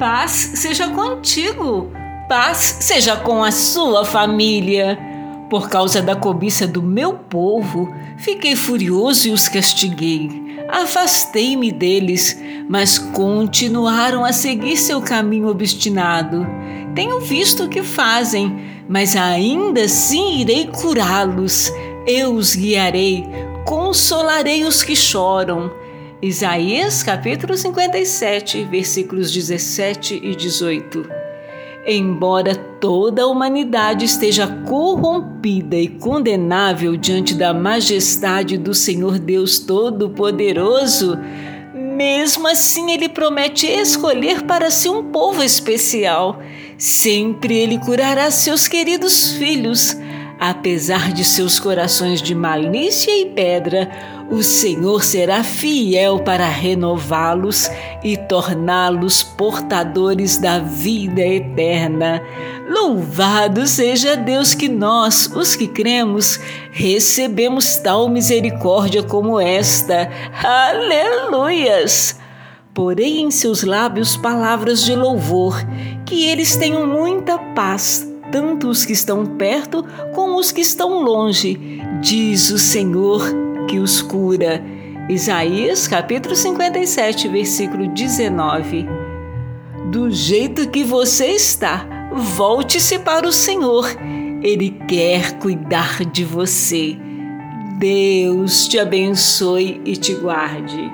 Paz seja contigo, paz seja com a sua família. Por causa da cobiça do meu povo, fiquei furioso e os castiguei. Afastei-me deles, mas continuaram a seguir seu caminho obstinado. Tenho visto o que fazem, mas ainda assim irei curá-los. Eu os guiarei, consolarei os que choram. Isaías capítulo 57, versículos 17 e 18. Embora toda a humanidade esteja corrompida e condenável diante da majestade do Senhor Deus Todo-Poderoso, mesmo assim ele promete escolher para si um povo especial. Sempre ele curará seus queridos filhos Apesar de seus corações de malícia e pedra, o Senhor será fiel para renová-los e torná-los portadores da vida eterna. Louvado seja Deus que nós, os que cremos, recebemos tal misericórdia como esta. Aleluias! Porém em seus lábios palavras de louvor, que eles tenham muita paz tanto os que estão perto como os que estão longe, diz o Senhor que os cura. Isaías capítulo 57, versículo 19. Do jeito que você está, volte-se para o Senhor. Ele quer cuidar de você. Deus te abençoe e te guarde.